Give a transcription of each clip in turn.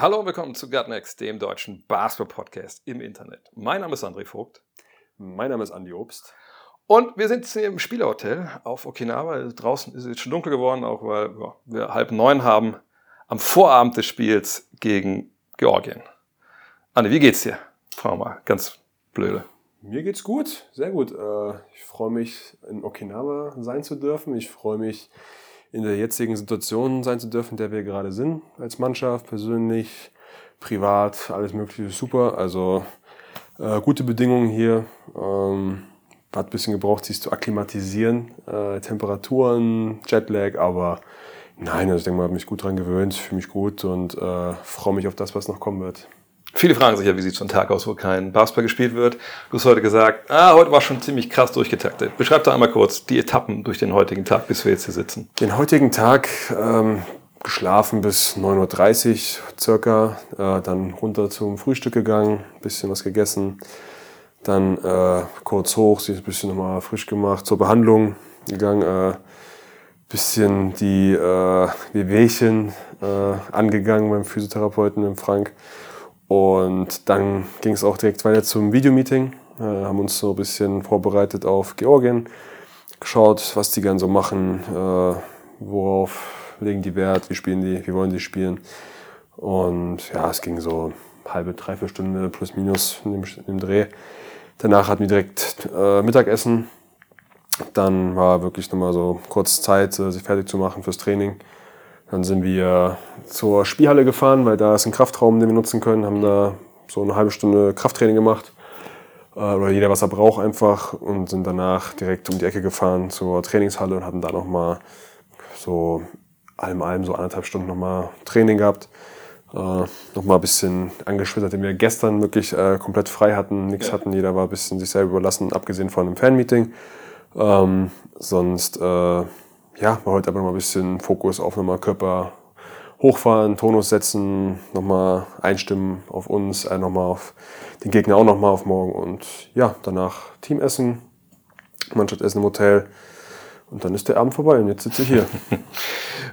Hallo und willkommen zu Gutnext, dem deutschen Basketball-Podcast im Internet. Mein Name ist André Vogt Mein Name ist Andi Obst. und wir sind hier im Spielerhotel auf Okinawa. Draußen ist es jetzt schon dunkel geworden, auch weil ja, wir halb neun haben am Vorabend des Spiels gegen Georgien. Andi, wie geht's dir? Wir mal, ganz blöde. Mir geht's gut, sehr gut. Äh, Ich freue mich, in Okinawa sein zu dürfen. Ich freue mich, in der jetzigen Situation sein zu dürfen, in der wir gerade sind, als Mannschaft, persönlich, privat, alles Mögliche super. Also äh, gute Bedingungen hier. Ähm, hat ein bisschen gebraucht, sich zu akklimatisieren. Äh, Temperaturen, Jetlag, aber nein, also ich denke mal, habe mich gut dran gewöhnt, fühle mich gut und äh, freue mich auf das, was noch kommen wird. Viele fragen sich ja, wie sieht so ein Tag aus, wo kein Basketball gespielt wird. Du hast heute gesagt, ah, heute war schon ziemlich krass durchgetaktet. Beschreib doch einmal kurz die Etappen durch den heutigen Tag, bis wir jetzt hier sitzen. Den heutigen Tag ähm, geschlafen bis 9.30 Uhr circa, äh, dann runter zum Frühstück gegangen, bisschen was gegessen, dann äh, kurz hoch, sich ein bisschen nochmal frisch gemacht, zur Behandlung gegangen, äh, bisschen die äh, Wehwehchen äh, angegangen beim Physiotherapeuten, dem Frank. Und dann ging es auch direkt weiter zum Videomeeting. Äh, haben uns so ein bisschen vorbereitet auf Georgien, geschaut, was die gern so machen, äh, worauf legen die Wert, wie spielen die, wie wollen die spielen. Und ja, es ging so halbe, dreiviertel Stunde plus minus in dem Dreh. Danach hatten wir direkt äh, Mittagessen. Dann war wirklich nochmal so kurz Zeit, äh, sich fertig zu machen fürs Training. Dann sind wir zur Spielhalle gefahren, weil da ist ein Kraftraum, den wir nutzen können. Haben da so eine halbe Stunde Krafttraining gemacht. Äh, oder jeder, was er braucht, einfach. Und sind danach direkt um die Ecke gefahren zur Trainingshalle und hatten da nochmal so allem allem so anderthalb Stunden nochmal Training gehabt. Äh, nochmal ein bisschen angeschwittert, den wir gestern wirklich äh, komplett frei hatten, nichts hatten. Jeder war ein bisschen sich selber überlassen, abgesehen von einem Fanmeeting. Ähm, sonst, äh, ja, war heute aber noch mal ein bisschen Fokus auf nochmal Körper hochfahren, Tonus setzen, nochmal einstimmen auf uns, äh, nochmal auf den Gegner auch nochmal auf morgen und ja, danach Teamessen, Mannschaftsessen im Hotel und dann ist der Abend vorbei und jetzt sitze ich hier.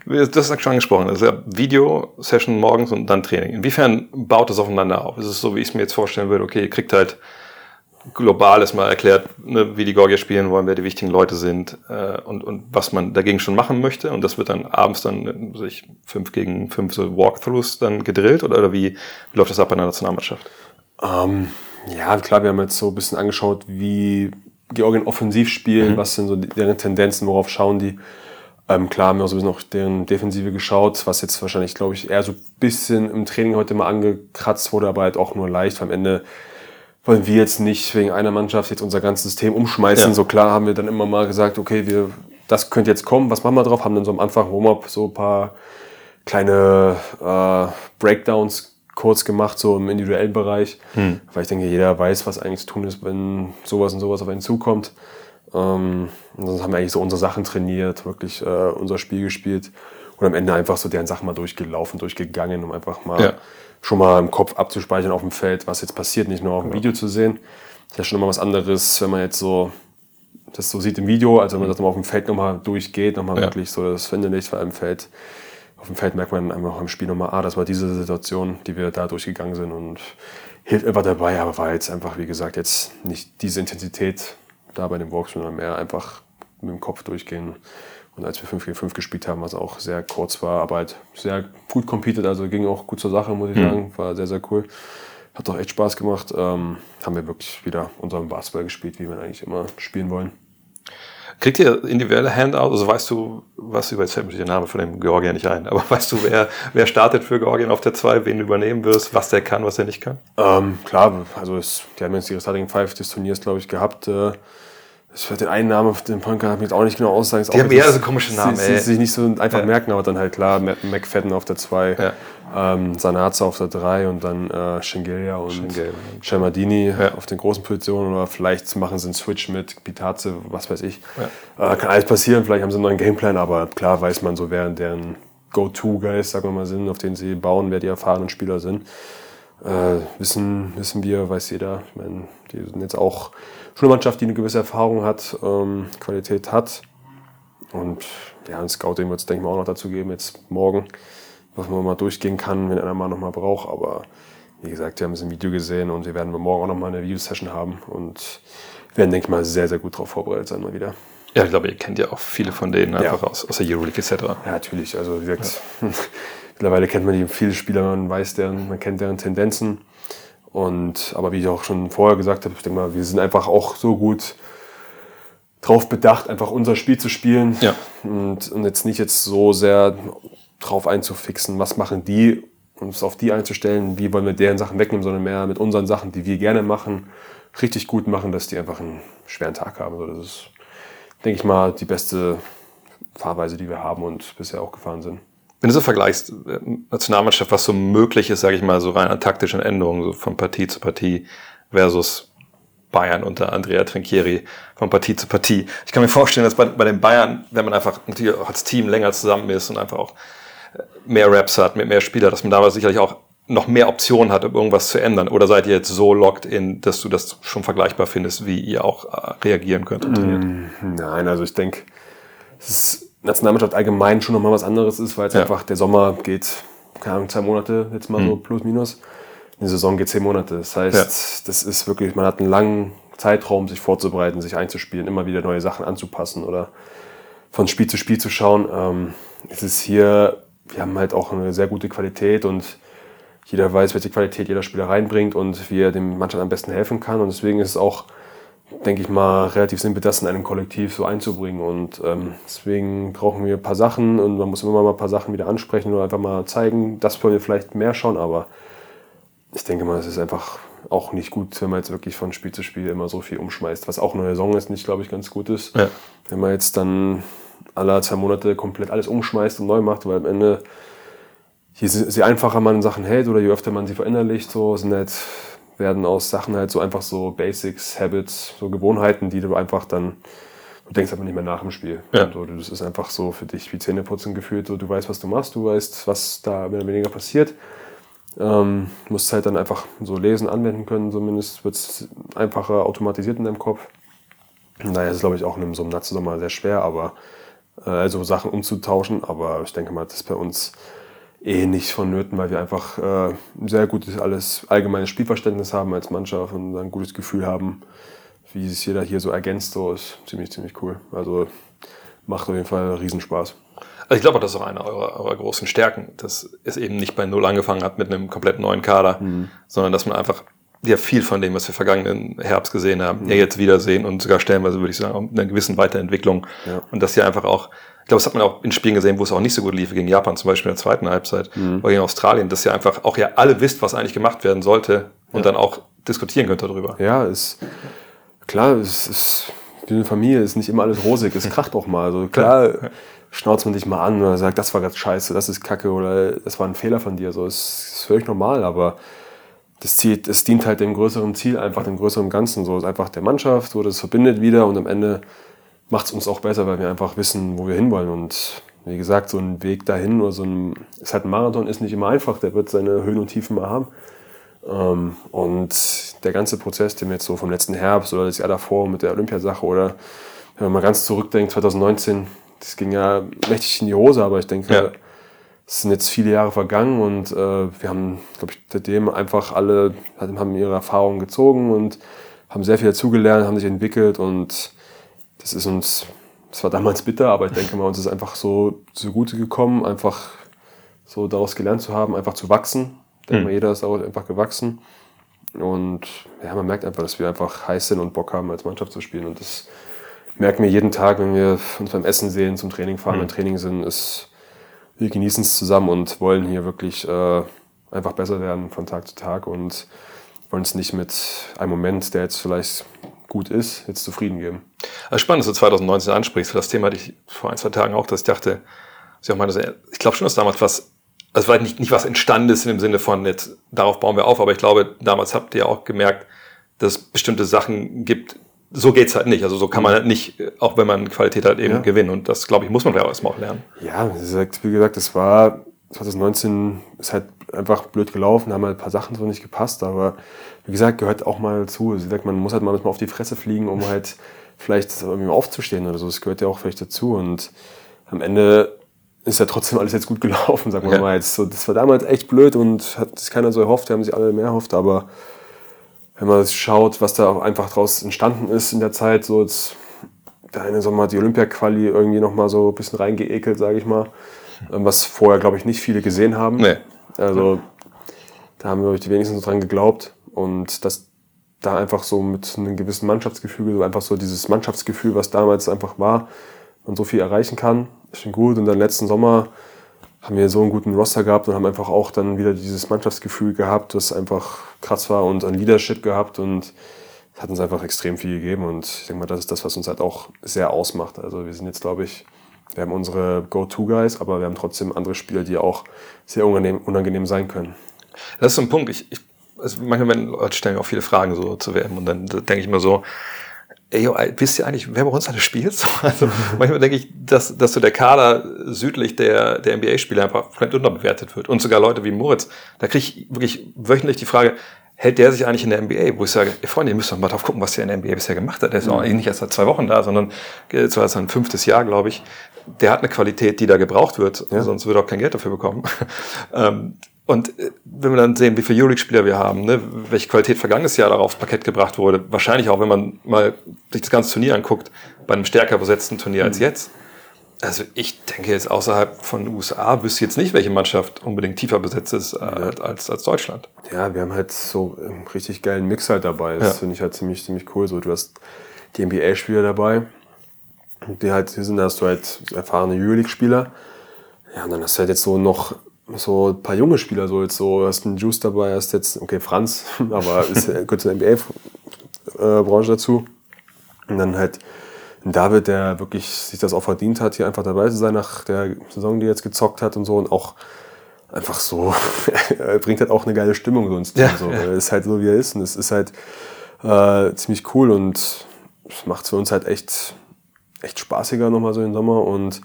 Du hast schon angesprochen, das ist ja Video-Session morgens und dann Training. Inwiefern baut das aufeinander auf? Ist es so, wie ich es mir jetzt vorstellen würde, okay, ihr kriegt halt global erstmal erklärt, ne, wie die Gorgier spielen wollen, wer die wichtigen Leute sind äh, und, und was man dagegen schon machen möchte. Und das wird dann abends dann äh, sich fünf gegen fünf so Walkthroughs dann gedrillt oder, oder wie, wie läuft das ab in der Nationalmannschaft? Ähm, ja, klar, wir haben jetzt so ein bisschen angeschaut, wie Georgien offensiv spielen, was sind so deren Tendenzen, worauf schauen die. Ähm, klar haben wir auch so ein bisschen auf deren Defensive geschaut, was jetzt wahrscheinlich, glaube ich, eher so ein bisschen im Training heute mal angekratzt wurde, aber halt auch nur leicht. Am Ende wollen wir jetzt nicht wegen einer Mannschaft jetzt unser ganzes System umschmeißen. Ja. So klar haben wir dann immer mal gesagt, okay, wir, das könnte jetzt kommen, was machen wir drauf? Haben dann so am Anfang Warm-up so ein paar kleine äh, Breakdowns kurz gemacht, so im individuellen Bereich. Weil ich denke, jeder weiß, was eigentlich zu tun ist, wenn sowas und sowas auf einen zukommt. Ähm, und sonst haben wir eigentlich so unsere Sachen trainiert, wirklich äh, unser Spiel gespielt und am Ende einfach so deren Sachen mal durchgelaufen, durchgegangen, um einfach mal Ja. schon mal im Kopf abzuspeichern auf dem Feld, was jetzt passiert, nicht nur auf dem Video zu sehen. Das ist ja schon immer was anderes, wenn man jetzt so das so sieht im Video, als wenn man das nochmal auf dem Feld nochmal durchgeht, nochmal Ja. wirklich so das Verinnerlicht vor allem Feld. Auf dem Feld merkt man einfach im Spiel nochmal, ah, das war diese Situation, die wir da durchgegangen sind und hilft einfach dabei, aber war jetzt einfach, wie gesagt, jetzt nicht diese Intensität da bei dem Walk, sondern mehr einfach mit dem Kopf durchgehen. Und als wir 5 gegen 5 gespielt haben, was auch sehr kurz war, aber halt sehr gut competed, also ging auch gut zur Sache, muss ich sagen, war sehr, sehr cool. Hat doch echt Spaß gemacht. Ähm, haben wir wirklich wieder unseren Basketball gespielt, wie wir eigentlich immer spielen wollen. Kriegt ihr individuelle Handout? Also weißt du, was über, jetzt fällt mir der Name von dem Georgier nicht ein, aber weißt du, wer, wer startet für Georgien auf der 2, wen du übernehmen wirst, was der kann, was er nicht kann? Ähm, klar, also es, die haben jetzt ihre Starting Five des Turniers, glaube ich, gehabt. Äh, Ich werde den einen Namen auf dem Point Guard jetzt auch nicht genau aussagen. Ist Die auch haben eher so komische Namen, Sie, ey. sich nicht so einfach Ja. merken, aber dann halt klar, McFadden auf der 2, Ja. ähm, Sanazza auf der 3 und dann äh, Shengelia und Shengelia. Shamadini Ja. auf den großen Positionen oder vielleicht machen sie einen Switch mit Pitaze, was weiß ich. Äh, kann alles passieren, vielleicht haben sie einen neuen Gameplan, aber klar weiß man so, wer deren Go-To-Guys, sagen wir mal, sind, auf denen sie bauen, wer die erfahrenen Spieler sind. Äh, wissen, wissen wir, weiß jeder. Ich meine, die sind jetzt auch schon eine Mannschaft, die eine gewisse Erfahrung hat, ähm, Qualität hat. Und ja, ein Scouting wird es, denke ich mal, auch noch dazu geben, jetzt morgen, was man mal durchgehen kann, wenn einer mal noch mal braucht. Aber wie gesagt, wir haben es im Video gesehen und wir werden morgen auch noch mal eine Video-Session haben und werden, denke ich mal, sehr, sehr gut darauf vorbereitet sein mal wieder. Ja, ich glaube, ihr kennt ja auch viele von denen einfach Ja. aus, aus der Euroleague etc. Ja, natürlich. Also wie gesagt, mittlerweile kennt man die viele Spieler, man weiß deren, man kennt deren Tendenzen. Und aber wie ich auch schon vorher gesagt habe, ich denke mal, wir sind einfach auch so gut drauf bedacht, einfach unser Spiel zu spielen Ja. und, und jetzt nicht jetzt so sehr drauf einzufixen, was machen die, uns auf die einzustellen, wie wollen wir deren Sachen wegnehmen, sondern mehr mit unseren Sachen, die wir gerne machen, richtig gut machen, dass die einfach einen schweren Tag haben. Also das ist, denke ich mal, die beste Fahrweise, die wir haben und bisher auch gefahren sind. Wenn du so vergleichst, äh, Nationalmannschaft, was so möglich ist, sage ich mal, so rein an taktischen Änderungen, so von Partie zu Partie versus Bayern unter Andrea Trinchieri von Partie zu Partie. Ich kann mir vorstellen, dass bei, bei den Bayern, wenn man einfach natürlich auch als Team länger zusammen ist und einfach auch äh, mehr Raps hat, mit mehr Spieler, dass man da sicherlich auch noch mehr Optionen hat, um irgendwas zu ändern. Oder seid ihr jetzt so locked in, dass du das schon vergleichbar findest, wie ihr auch äh, reagieren könnt trainiert? Nein, also ich denke, es ist Nationalmannschaft allgemein schon nochmal was anderes ist, weil es Ja. einfach der Sommer geht, keine Ahnung, zwei Monate, jetzt mal so plus minus. Die Saison geht zehn Monate. Das heißt, Ja. das ist wirklich, man hat einen langen Zeitraum, sich vorzubereiten, sich einzuspielen, immer wieder neue Sachen anzupassen oder von Spiel zu Spiel zu schauen. Ähm, es ist hier, wir haben halt auch eine sehr gute Qualität und jeder weiß, welche Qualität jeder Spieler reinbringt und wie er dem Mannschaft am besten helfen kann. Und deswegen ist es auch, denke ich mal, relativ simpel, das in einem Kollektiv so einzubringen. Und ähm, deswegen brauchen wir ein paar Sachen und man muss immer mal ein paar Sachen wieder ansprechen oder einfach mal zeigen, das wollen wir vielleicht mehr schauen, aber ich denke mal, es ist einfach auch nicht gut, wenn man jetzt wirklich von Spiel zu Spiel immer so viel umschmeißt, was auch eine Saison ist, nicht, glaube ich, ganz gut ist. Ja. Wenn man jetzt dann alle zwei Monate komplett alles umschmeißt und neu macht, weil am Ende, je, je einfacher man Sachen hält oder je öfter man sie verinnerlicht, so sind halt, werden aus Sachen halt so einfach so Basics, Habits, so Gewohnheiten, die du einfach dann, du denkst aber nicht mehr nach im Spiel. Ja. So, das ist einfach so für dich wie Zähneputzen gefühlt, so, du weißt, was du machst, du weißt, was da mehr oder weniger passiert. Ähm, musst halt dann einfach so lesen, anwenden können, zumindest wird es einfacher automatisiert in deinem Kopf. Von daher ist glaube ich, auch in so einem Nazi-Sommer sehr schwer, aber äh, also Sachen umzutauschen. Aber ich denke mal, das ist bei uns eh nicht vonnöten, weil wir einfach äh, ein sehr gutes alles allgemeines Spielverständnis haben als Mannschaft und ein gutes Gefühl haben, wie sich jeder hier so ergänzt. So ist ziemlich, ziemlich cool. Also macht auf jeden Fall Riesenspaß. Also ich glaube, das ist auch eine eurer, eurer großen Stärken, dass es eben nicht bei Null angefangen hat mit einem komplett neuen Kader, sondern dass man einfach ja viel von dem, was wir vergangenen Herbst gesehen haben, ja jetzt wiedersehen und sogar stellenweise würde ich sagen, auch mit einer gewissen Weiterentwicklung. Ja. Und das hier einfach auch, ich glaube, das hat man auch in Spielen gesehen, wo es auch nicht so gut lief, gegen Japan zum Beispiel in der zweiten Halbzeit oder gegen Australien, dass ihr einfach auch ja alle wisst, was eigentlich gemacht werden sollte und dann auch diskutieren könnt darüber. Ja, ist klar, es ist wie eine Familie, ist nicht immer alles rosig, es kracht auch mal. Also klar, schnauzt man dich mal an oder sagt, das war ganz scheiße, das ist kacke oder das war ein Fehler von dir. So, es ist völlig normal, aber das, Ziel, das dient halt dem größeren Ziel, einfach dem größeren Ganzen. So ist einfach der Mannschaft, so das verbindet wieder und am Ende macht es uns auch besser, weil wir einfach wissen, wo wir hinwollen. Und wie gesagt, so ein Weg dahin oder so ein, ist halt ein Marathon, ist nicht immer einfach, der wird seine Höhen und Tiefen mal haben. Ähm, und der ganze Prozess, den wir jetzt so vom letzten Herbst oder das Jahr davor mit der Olympiasache oder wenn man mal ganz zurückdenkt, 2019, das ging ja mächtig in die Hose, aber ich denke, Ja. es sind jetzt viele Jahre vergangen und äh, wir haben, glaube ich, seitdem einfach alle haben ihre Erfahrungen gezogen und haben sehr viel dazugelernt, haben sich entwickelt und das ist uns, das war damals bitter, aber ich denke mal, uns ist einfach so zugute gekommen, einfach so daraus gelernt zu haben, einfach zu wachsen. Ich denke mal, jeder ist auch einfach gewachsen. Und ja, man merkt einfach, dass wir einfach heiß sind und Bock haben, als Mannschaft zu spielen. Und das merken wir jeden Tag, wenn wir uns beim Essen sehen, zum Training fahren, beim Training sind, ist, wir genießen es zusammen und wollen hier wirklich äh, einfach besser werden von Tag zu Tag und wollen es nicht mit einem Moment, der jetzt vielleicht gut ist, jetzt zufrieden geben. Also spannend, dass du 2019 ansprichst. Das Thema hatte ich vor ein, zwei Tagen auch, dass ich dachte, dass ich auch meine, ich glaube schon, dass damals was, also vielleicht nicht, nicht was entstanden ist in dem Sinne von jetzt, darauf bauen wir auf, aber ich glaube, damals habt ihr auch gemerkt, dass es bestimmte Sachen gibt, so geht's halt nicht. Also so kann man halt nicht, auch wenn man Qualität hat, eben Ja. gewinnen. Und das, glaube ich, muss man ja erstmal auch lernen. Ja, wie gesagt, wie gesagt, das war 2019 ist halt einfach blöd gelaufen, da haben halt ein paar Sachen so nicht gepasst, aber wie gesagt, gehört auch mal zu. Also, gesagt, man muss halt manchmal auf die Fresse fliegen, um halt vielleicht irgendwie aufzustehen oder so. Das gehört ja auch vielleicht dazu. Und am Ende ist ja trotzdem alles jetzt gut gelaufen, sagen wir Ja. mal jetzt. So, das war damals echt blöd und hat sich keiner so erhofft, wir haben sich alle mehr erhofft, aber wenn man schaut, was da auch einfach draus entstanden ist in der Zeit, so jetzt der eine Sommer hat die Olympia-Quali irgendwie nochmal so ein bisschen reingeekelt, sage ich mal. Was vorher, glaube ich, nicht viele gesehen haben. Nee. Also da haben, glaube ich, die wenigsten so dran geglaubt. Und dass da einfach so mit einem gewissen Mannschaftsgefüge, so einfach so dieses Mannschaftsgefühl, was damals einfach war, man so viel erreichen kann, ist schon gut. Und dann letzten Sommer haben wir so einen guten Roster gehabt und haben einfach auch dann wieder dieses Mannschaftsgefühl gehabt, das einfach krass war und an Leadership gehabt und es hat uns einfach extrem viel gegeben und ich denke mal, das ist das, was uns halt auch sehr ausmacht. Also wir sind jetzt, glaube ich, wir haben unsere Go-To-Guys, aber wir haben trotzdem andere Spieler, die auch sehr unangenehm, unangenehm sein können. Das ist so ein Punkt. Ich, ich, also manchmal wenn Leute stellen auch viele Fragen so zu WM und dann denke ich mir so, ey, wisst ihr eigentlich, wer bei uns alles spielt? So, Also manchmal denke ich, dass, dass so der Kader südlich der, der NBA-Spieler einfach komplett unterbewertet wird. Und sogar Leute wie Moritz, da kriege ich wirklich wöchentlich die Frage, hält der sich eigentlich in der NBA? Wo ich sage, ey Freunde, ihr müsst doch mal drauf gucken, was der in der NBA bisher gemacht hat. Der ist auch nicht erst seit zwei Wochen da, sondern jetzt war es sein fünftes Jahr, glaube ich. Der hat eine Qualität, die da gebraucht wird, sonst würde er auch kein Geld dafür bekommen. Ähm, und äh, wenn wir dann sehen, wie viele Euroleague-Spieler wir haben, ne, welche Qualität vergangenes Jahr darauf aufs Parkett gebracht wurde, wahrscheinlich auch, wenn man mal sich das ganze Turnier anguckt, bei einem stärker besetzten Turnier als jetzt. Also ich denke jetzt außerhalb von den USA wüsste ich jetzt nicht, welche Mannschaft unbedingt tiefer besetzt ist äh, als, als Deutschland. Ja, wir haben halt so einen richtig geilen Mix halt dabei. Das Ja. finde ich halt ziemlich, ziemlich cool. So, du hast die NBA-Spieler dabei, die halt hier sind, da hast du halt erfahrene Euroleague-Spieler. Ja, und dann hast du halt jetzt so noch so ein paar junge Spieler, so jetzt so, hast einen Juice dabei, hast jetzt, okay, Franz, aber ist, gehört zur NBA-Branche dazu. Und dann halt David, der wirklich sich das auch verdient hat, hier einfach dabei zu sein nach der Saison, die er jetzt gezockt hat und so und auch einfach so, er bringt halt auch eine geile Stimmung so ins Team. Ja, so. ja. Er ist halt so, wie er ist und es ist halt äh, ziemlich cool und es macht für uns halt echt, echt spaßiger nochmal so im Sommer und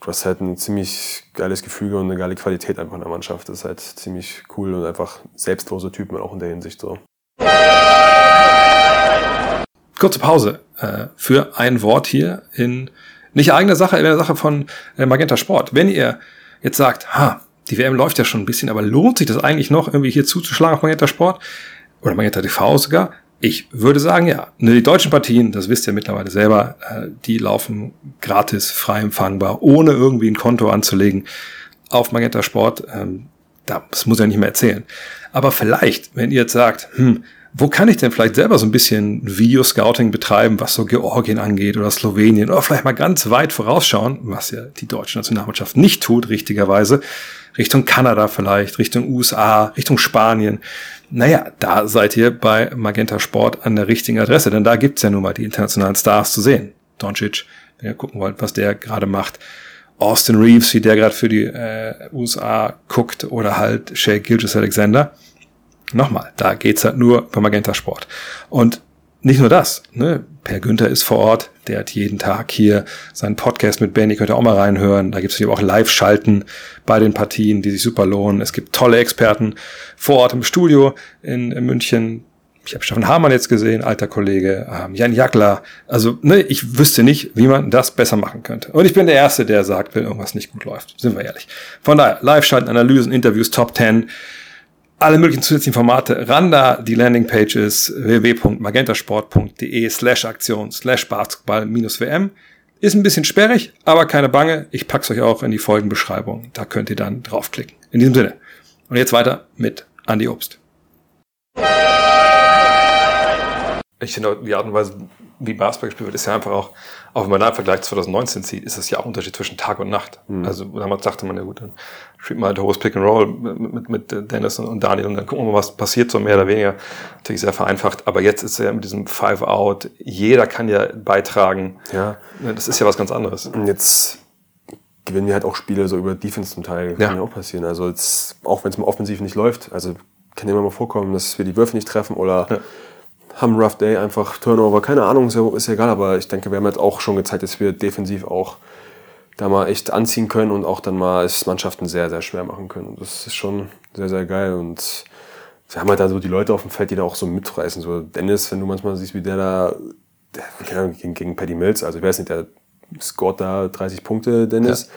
du hast halt ein ziemlich geiles Gefüge und eine geile Qualität einfach in der Mannschaft. Das ist halt ziemlich cool und einfach selbstlose Typen auch in der Hinsicht so. Kurze Pause äh, für ein Wort hier in nicht eigener Sache, in der Sache von äh, Magenta Sport. Wenn ihr jetzt sagt, ha, die WM läuft ja schon ein bisschen, aber lohnt sich das eigentlich noch, irgendwie hier zuzuschlagen auf Magenta Sport oder Magenta TV sogar? Ich würde sagen, ja. Ne, Die deutschen Partien, das wisst ihr mittlerweile selber, äh, die laufen gratis, frei empfangbar, ohne irgendwie ein Konto anzulegen auf Magenta Sport. Ähm, das muss ich ja nicht mehr erzählen. Aber vielleicht, wenn ihr jetzt sagt, hm, wo kann ich denn vielleicht selber so ein bisschen Videoscouting betreiben, was so Georgien angeht oder Slowenien oder vielleicht mal ganz weit vorausschauen, was ja die deutsche Nationalmannschaft nicht tut, richtigerweise, Richtung Kanada vielleicht, Richtung USA, Richtung Spanien. Naja, da seid ihr bei Magenta Sport an der richtigen Adresse, denn da gibt's ja nun mal die internationalen Stars zu sehen. Doncic, wenn ihr gucken wollt, was der gerade macht. Austin Reeves, wie der gerade für die äh, USA guckt, oder halt Shea Gilgis Alexander. Nochmal, da geht's halt nur bei Magenta Sport. Und nicht nur das, ne? Per Günther ist vor Ort, der hat jeden Tag hier seinen Podcast mit Benny, könnt ihr auch mal reinhören. Da gibt's natürlich auch Live-Schalten bei den Partien, die sich super lohnen. Es gibt tolle Experten vor Ort im Studio in, in München. Ich habe Stefan Hamann jetzt gesehen, alter Kollege, ähm, Jan Jagler. Also, ne, ich wüsste nicht, wie man das besser machen könnte. Und ich bin der Erste, der sagt, wenn irgendwas nicht gut läuft. Sind wir ehrlich. Von daher, Live-Schalten, Analysen, Interviews, Top 10 alle möglichen zusätzlichen Formate ran da. Die Landingpage ist www.magentasport.de slash Aktion slash Basketball minus WM. Ist ein bisschen sperrig, aber keine Bange. Ich pack's euch auch in die Folgenbeschreibung. Da könnt ihr dann draufklicken. In diesem Sinne. Und jetzt weiter mit Andi Obst. Ich finde die Art und Weise, wie Basketball gespielt wird, ist ja einfach auch, auch wenn man da einen Vergleich 2019 zieht, ist es ja auch ein Unterschied zwischen Tag und Nacht. Also damals dachte man, ja gut, dann spielt man halt hohes Pick and Roll mit, mit, mit Dennis und Daniel und dann gucken wir mal, was passiert, so mehr oder weniger. Natürlich sehr vereinfacht, aber jetzt ist ja mit diesem Five-Out, jeder kann ja beitragen. Ja. Das ist ja was ganz anderes. Und jetzt gewinnen wir halt auch Spiele so über Defense zum Teil. Ja. Kann ja auch passieren. Also jetzt, auch wenn es mal offensiv nicht läuft, also kann immer mal vorkommen, dass wir die Würfe nicht treffen oder Ja. Haben einen Rough Day, einfach Turnover, keine Ahnung, ist ja, ist ja egal, aber ich denke, wir haben halt auch schon gezeigt, dass wir defensiv auch da mal echt anziehen können und auch dann mal es Mannschaften sehr, sehr schwer machen können. Und das ist schon sehr, sehr geil und wir haben halt da so die Leute auf dem Feld, die da auch so mitreißen. So Dennis, wenn du manchmal siehst, wie der da, der, keine Ahnung, gegen, gegen Paddy Mills, also ich weiß nicht, der scoret da 30 Punkte, Dennis.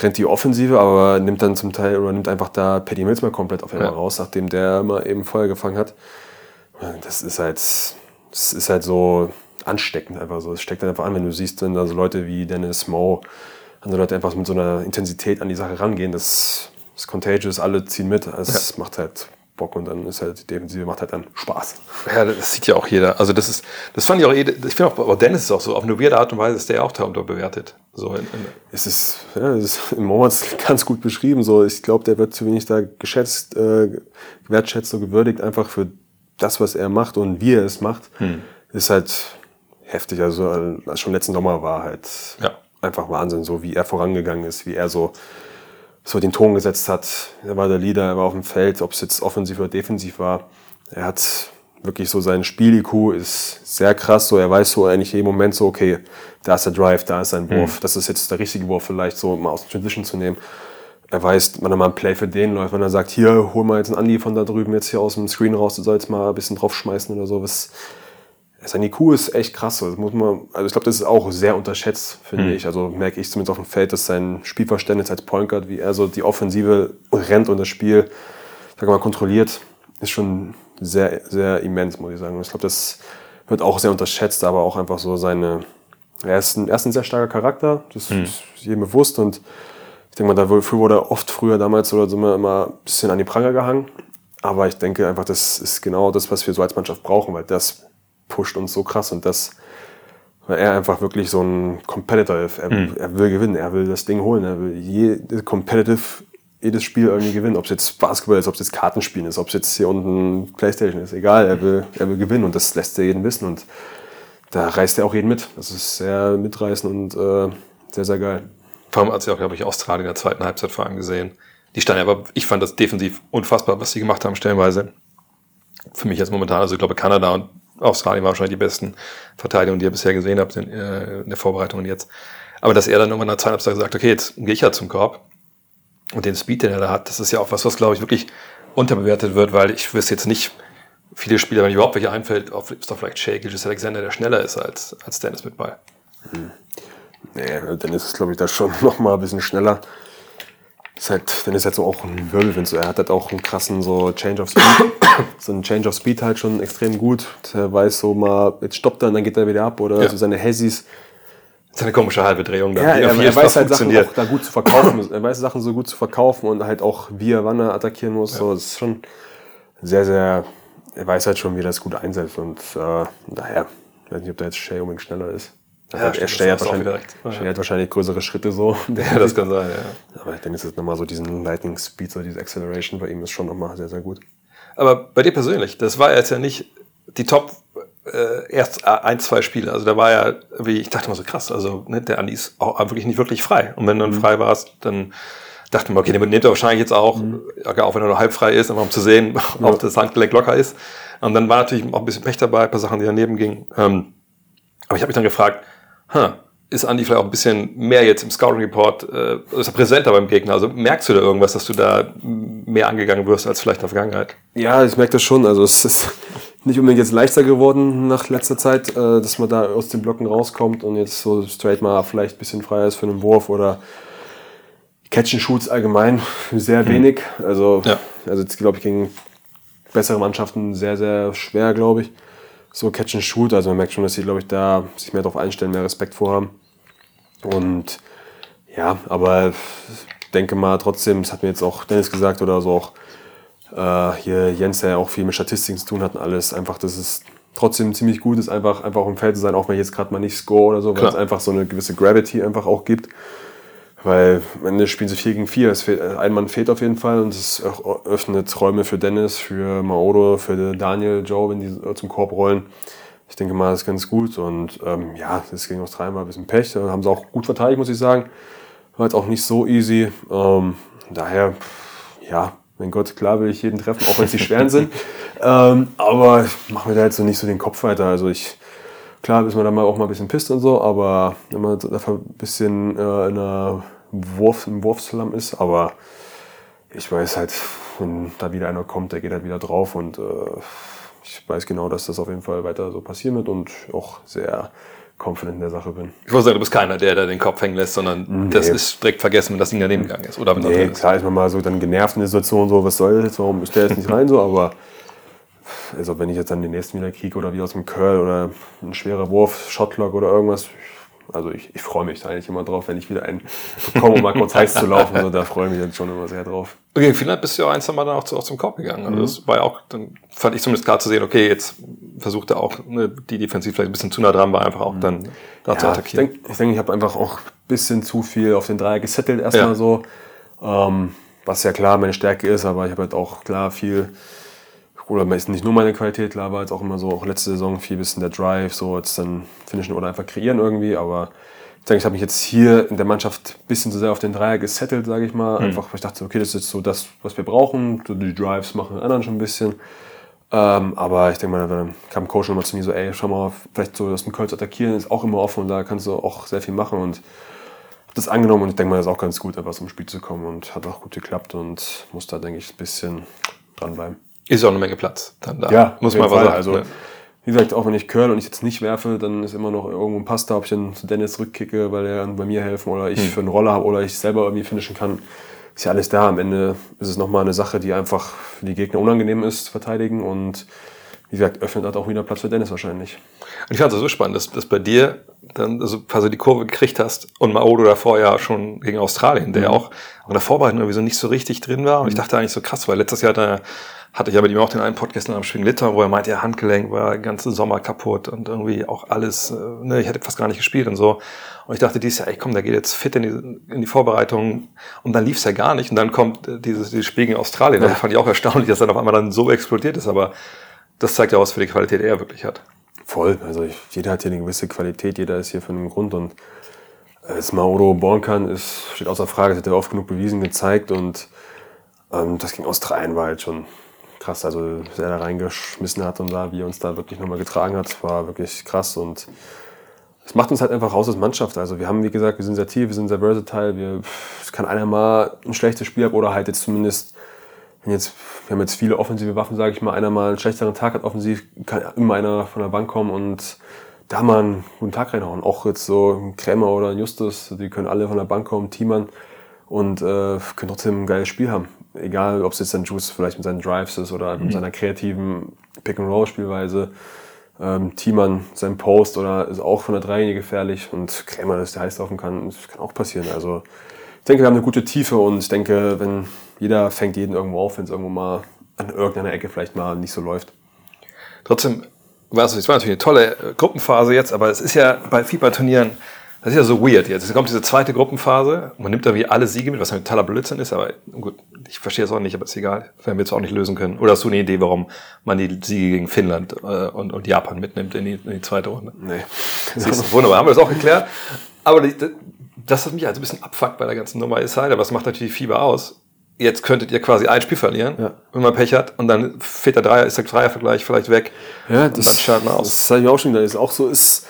Rennt die Offensive, aber nimmt dann zum Teil oder nimmt einfach da Paddy Mills mal komplett auf einmal Ja. raus, nachdem der mal eben Feuer gefangen hat. Das ist halt, das ist halt so ansteckend einfach so. Es steckt dann einfach an, wenn du siehst, wenn da so Leute wie Dennis Mo, andere Leute einfach mit so einer Intensität an die Sache rangehen, das ist contagious, alle ziehen mit. Es macht halt Bock und dann ist halt die Defensive macht halt dann Spaß. Ja, das sieht ja auch jeder. Also das ist, das fand ich auch, eh- ich finde auch, aber Dennis ist auch so, auf eine weirde Art und Weise ist der auch da unterbewertet. So in, in, Es ist, ja, es ist im Moment ganz gut beschrieben. So, ich glaube, der wird zu wenig da geschätzt, äh, wertschätzt und gewürdigt, einfach für das, was er macht und wie er es macht. Ist halt heftig. Also äh, schon letzten Sommer war halt Ja. einfach Wahnsinn, so wie er vorangegangen ist, wie er so, so den Ton gesetzt hat. Er war der Leader, er war auf dem Feld, ob es jetzt offensiv oder defensiv war. Er hat wirklich so sein Spiel-IQ ist sehr krass. So, er weiß so eigentlich jeden Moment so, okay, da ist der Drive, da ist sein Wurf. Das ist jetzt der richtige Wurf, vielleicht so mal aus der Transition zu nehmen. Er weiß, wenn er mal ein Play für den läuft, wenn er sagt, hier, hol mal jetzt einen Andi von da drüben jetzt hier aus dem Screen raus, du sollst mal ein bisschen draufschmeißen oder so. Was, sein IQ ist echt krass. Das muss man, also ich glaube, das ist auch sehr unterschätzt, finde ich. Also merke ich zumindest auf dem Feld, dass sein Spielverständnis als Point Guard, wie er so die Offensive rennt und das Spiel, sag mal, kontrolliert, ist schon sehr, sehr immens, muss ich sagen. Und ich glaube, das wird auch sehr unterschätzt, aber auch einfach so seine, er ist ein, er ist ein sehr starker Charakter, das ist jedem bewusst und ich denke mal, dafür wurde er oft früher damals oder so immer, immer ein bisschen an die Pranger gehangen. Aber ich denke einfach, das ist genau das, was wir so als Mannschaft brauchen, weil das pusht uns so krass und das, weil er einfach wirklich so ein Competitor ist. Er, er will gewinnen, er will das Ding holen, er will jede competitive, jedes Spiel irgendwie gewinnen. Ob es jetzt Basketball ist, ob es jetzt Kartenspielen ist, ob es jetzt hier unten Playstation ist, egal, er will, er will gewinnen und das lässt er jeden wissen und da reißt er auch jeden mit. Das ist sehr mitreißend und äh, sehr, sehr geil. Vor allem, als ich auch, glaube ich, Australien in der zweiten Halbzeit vor allem gesehen. Die standen aber, ich fand das defensiv unfassbar, was sie gemacht haben, stellenweise. Für mich jetzt momentan, also ich glaube, Kanada und Australien waren wahrscheinlich die besten Verteidigungen, die ihr bisher gesehen habt in, äh, in der Vorbereitung und jetzt. Aber dass er dann irgendwann in der zweiten Halbzeit gesagt, okay, jetzt gehe ich ja zum Korb. Und den Speed, den er da hat, das ist ja auch was, was, glaube ich, wirklich unterbewertet wird, weil ich wüsste jetzt nicht, viele Spieler, wenn überhaupt welche einfällt, ist doch vielleicht Shea Gilgis Alexander, der schneller ist als, als Dennis mit Ball. Nee, dann ist es, glaube ich, da schon noch mal ein bisschen schneller. Ist halt, dann ist halt so auch ein Wirbelwind. So. Er hat halt auch einen krassen so Change of Speed. so einen Change of Speed halt schon extrem gut. Er weiß so mal, jetzt stoppt er und dann geht er wieder ab. Oder Ja. so seine Hessis. Das ist eine komische halbe Drehung, da, Ja, er, er weiß halt Sachen auch da gut zu verkaufen. er weiß Sachen so gut zu verkaufen und halt auch, wie er wann er attackieren muss. So, das ist schon sehr, sehr, er weiß halt schon, wie er das gut einsetzt. Und äh, daher, ich weiß nicht, ob da jetzt Shay unbedingt schneller ist. Ja, er, stimmt, auch wahrscheinlich. Ja. Hat wahrscheinlich größere Schritte so. Ja, das kann sein, ja. Aber dann ist es nochmal so diesen Lightning Speed, so diese Acceleration bei ihm ist schon nochmal sehr, sehr gut. Aber bei dir persönlich, das war jetzt ja nicht die Top äh, erst ein, zwei Spiele. Also da war ja, wie ich dachte mal so krass, also ne, der Andi ist auch wirklich nicht wirklich frei. Und wenn du dann frei warst, dann dachte man, okay, den nimmt er wahrscheinlich jetzt auch, ja, auch wenn er nur halb frei ist, aber um zu sehen, ob das Handgelenk locker ist. Und dann war natürlich auch ein bisschen Pech dabei, ein paar Sachen, die daneben gingen. Ähm, aber ich habe mich dann gefragt, huh, ist Andi vielleicht auch ein bisschen mehr jetzt im Scouting Report, äh, ist er präsenter beim Gegner? Also merkst du da irgendwas, dass du da mehr angegangen wirst als vielleicht in der Vergangenheit? Ja, ich merke das schon. Also es ist nicht unbedingt jetzt leichter geworden nach letzter Zeit, äh, dass man da aus den Blocken rauskommt und jetzt so straight mal vielleicht ein bisschen freier ist für einen Wurf oder Catch and Shoots allgemein sehr wenig. Also, Ja. also jetzt glaube ich gegen bessere Mannschaften sehr, sehr schwer, glaube ich. So Catch and Shoot, also man merkt schon, dass sie, glaube ich, da sich mehr darauf einstellen, mehr Respekt vorhaben. Und ja, aber ich denke mal trotzdem, das hat mir jetzt auch Dennis gesagt oder so auch äh, hier Jens, der ja auch viel mit Statistiken zu tun hat und alles, einfach, dass es trotzdem ziemlich gut ist, einfach, einfach auf dem Feld zu sein, auch wenn ich jetzt gerade mal nicht score oder so, weil Klar. es einfach so eine gewisse Gravity einfach auch gibt. Weil am Ende spielen sie 4 gegen 4. Es fehlt, ein Mann fehlt auf jeden Fall und es auch- öffnet Räume für Dennis, für Maodo, für Daniel, Joe, wenn die zum Korb rollen. Ich denke mal, das ist ganz gut. Und ähm, ja, das gegen Australien war ein bisschen Pech. Da haben sie auch gut verteidigt, muss ich sagen. War jetzt auch nicht so easy. Ähm, daher, ja, mein Gott, klar will ich jeden treffen, auch wenn es die schweren sind. Ähm, aber ich mache mir da jetzt so nicht so den Kopf weiter. Also ich, klar ist man da mal auch mal ein bisschen pisst und so, aber wenn man dafür ein bisschen äh, in einer Wurf, im Wurfslam ist, aber ich weiß halt, wenn da wieder einer kommt, der geht halt wieder drauf und äh, ich weiß genau, dass das auf jeden Fall weiter so passieren wird und auch sehr confident in der Sache bin. Ich wollte sagen, du bist keiner, der da den Kopf hängen lässt, sondern das ist direkt vergessen, wenn das Ding daneben gegangen ist. Oder wenn Nee, klar ist man mal so dann genervt in der Situation, so, was soll das jetzt, warum ist der jetzt nicht rein, so, aber also wenn ich jetzt dann den nächsten wieder kriege oder wie aus dem Curl oder ein schwerer Wurf, Shotlock oder irgendwas, also ich, ich freue mich da eigentlich immer drauf, wenn ich wieder einen bekomme, um mal kurz heiß zu laufen, so, da freue ich mich dann schon immer sehr drauf. Okay, Finnland bist du ja ein, zwei Mal dann auch, zu, auch zum Korb gegangen. Also das war ja auch, dann fand ich zumindest klar zu sehen, okay, jetzt versucht er auch, ne, die defensiv vielleicht ein bisschen zu nah dran war, einfach auch dann da zu Ja, ich attackieren. denke, ich, denk, ich habe einfach auch ein bisschen zu viel auf den Dreier gesettelt erstmal Ja. so. Ähm, was ja klar meine Stärke ist, aber ich habe halt auch klar viel, oder ist nicht nur meine Qualität, klar war jetzt auch immer so, auch letzte Saison viel bisschen der Drive, so jetzt dann finishen oder einfach kreieren irgendwie, aber ich denke, ich habe mich jetzt hier in der Mannschaft ein bisschen zu sehr auf den Dreier gesettelt, sage ich mal. Einfach, weil ich dachte, okay, das ist jetzt so das, was wir brauchen. Die Drives machen die anderen schon ein bisschen. Ähm, aber ich denke mal, dann kam Coach nochmal zu mir so, ey, schau mal, vielleicht so das mit Köln zu attackieren ist auch immer offen und da kannst du auch sehr viel machen und hab das angenommen und ich denke mal, das ist auch ganz gut, einfach zum Spiel zu kommen und hat auch gut geklappt und muss da, denke ich, ein bisschen dranbleiben. Ist auch eine Menge Platz dann da. Ja, muss man aber Fall. sagen. Also, ne? wie gesagt, auch wenn ich curl und ich jetzt nicht werfe, dann ist immer noch irgendwo ein Pass da, ob ich dann zu Dennis zurückkicke, weil er bei mir helfen oder ich Hm. für einen Roller habe oder ich selber irgendwie finishen kann. Ist ja alles da. Am Ende ist es nochmal eine Sache, die einfach für die Gegner unangenehm ist, zu verteidigen und wie gesagt, öffnet hat auch wieder Platz für Dennis wahrscheinlich. Und ich fand es so spannend, dass, dass bei dir dann also quasi die Kurve gekriegt hast und Maodo davor ja schon gegen Australien, der ja auch in der Vorbereitung irgendwie so nicht so richtig drin war. Und ich dachte eigentlich so krass, weil letztes Jahr er, hatte ich ja mit ihm auch den einen Podcast Spiel in Litauen, wo er meinte, ja, Handgelenk war den ganzen Sommer kaputt und irgendwie auch alles, äh, ne, ich hätte fast gar nicht gespielt und so. Und ich dachte dieses Jahr, ey komm, der geht jetzt fit in die, in die Vorbereitung und dann lief es ja gar nicht. Und dann kommt äh, dieses, dieses Spiel gegen Australien. Das fand ich auch erstaunlich, dass er auf einmal dann so explodiert ist, aber das zeigt ja, was für die Qualität er wirklich hat. Voll. Also ich, jeder hat hier eine gewisse Qualität, jeder ist hier von einem Grund und äh, dass Mauro bohren kann, ist, steht außer Frage. Das hat er oft genug bewiesen, gezeigt und ähm, das gegen Australien war halt schon krass. Also, dass er da reingeschmissen hat und da, wie er uns da wirklich nochmal getragen hat, war wirklich krass und es macht uns halt einfach raus als Mannschaft. Also wir haben, wie gesagt, wir sind sehr tief, wir sind sehr versatile. Wir, es kann einer mal ein schlechtes Spiel haben oder halt jetzt zumindest, wenn jetzt, wir haben jetzt viele offensive Waffen, sage ich mal, einer mal einen schlechteren Tag hat offensiv, kann immer einer von der Bank kommen und da mal einen guten Tag reinhauen. Auch jetzt so ein Krämer oder ein Justus, die können alle von der Bank kommen, teamern und äh, können trotzdem ein geiles Spiel haben. Egal, ob es jetzt dann Juice vielleicht mit seinen Drives ist oder mit seiner kreativen Pick-and-Roll-Spielweise. Ähm, Thiemann, sein Post oder ist auch von der Dreilinie gefährlich und Krämer, dass der heiß laufen kann, das kann auch passieren. Also ich denke, wir haben eine gute Tiefe und ich denke, wenn jeder fängt jeden irgendwo auf, wenn es irgendwo mal an irgendeiner Ecke vielleicht mal nicht so läuft. Trotzdem, weißt du, es war natürlich eine tolle äh, Gruppenphase jetzt, aber es ist ja bei FIBA-Turnieren, das ist ja so weird jetzt. Es kommt diese zweite Gruppenphase, man nimmt da wie alle Siege mit, was ein totaler Blödsinn ist, aber gut, ich verstehe es auch nicht, aber ist egal. Werden wir jetzt auch nicht lösen können. Oder hast du eine Idee, warum man die Siege gegen Finnland äh, und, und Japan mitnimmt in die, in die zweite Runde? Nee. Siehst du, wunderbar, haben wir das auch geklärt. Aber die, das, was mich also ein bisschen abfuckt bei der ganzen Nummer ist halt, aber das macht natürlich FIBA aus. Jetzt könntet ihr quasi ein Spiel verlieren, Ja. wenn man Pech hat, und dann fehlt der Dreier, ist der Dreiervergleich vielleicht weg. Ja, wir aus. Das habe ich mir auch schon gedacht. Ist auch so, ist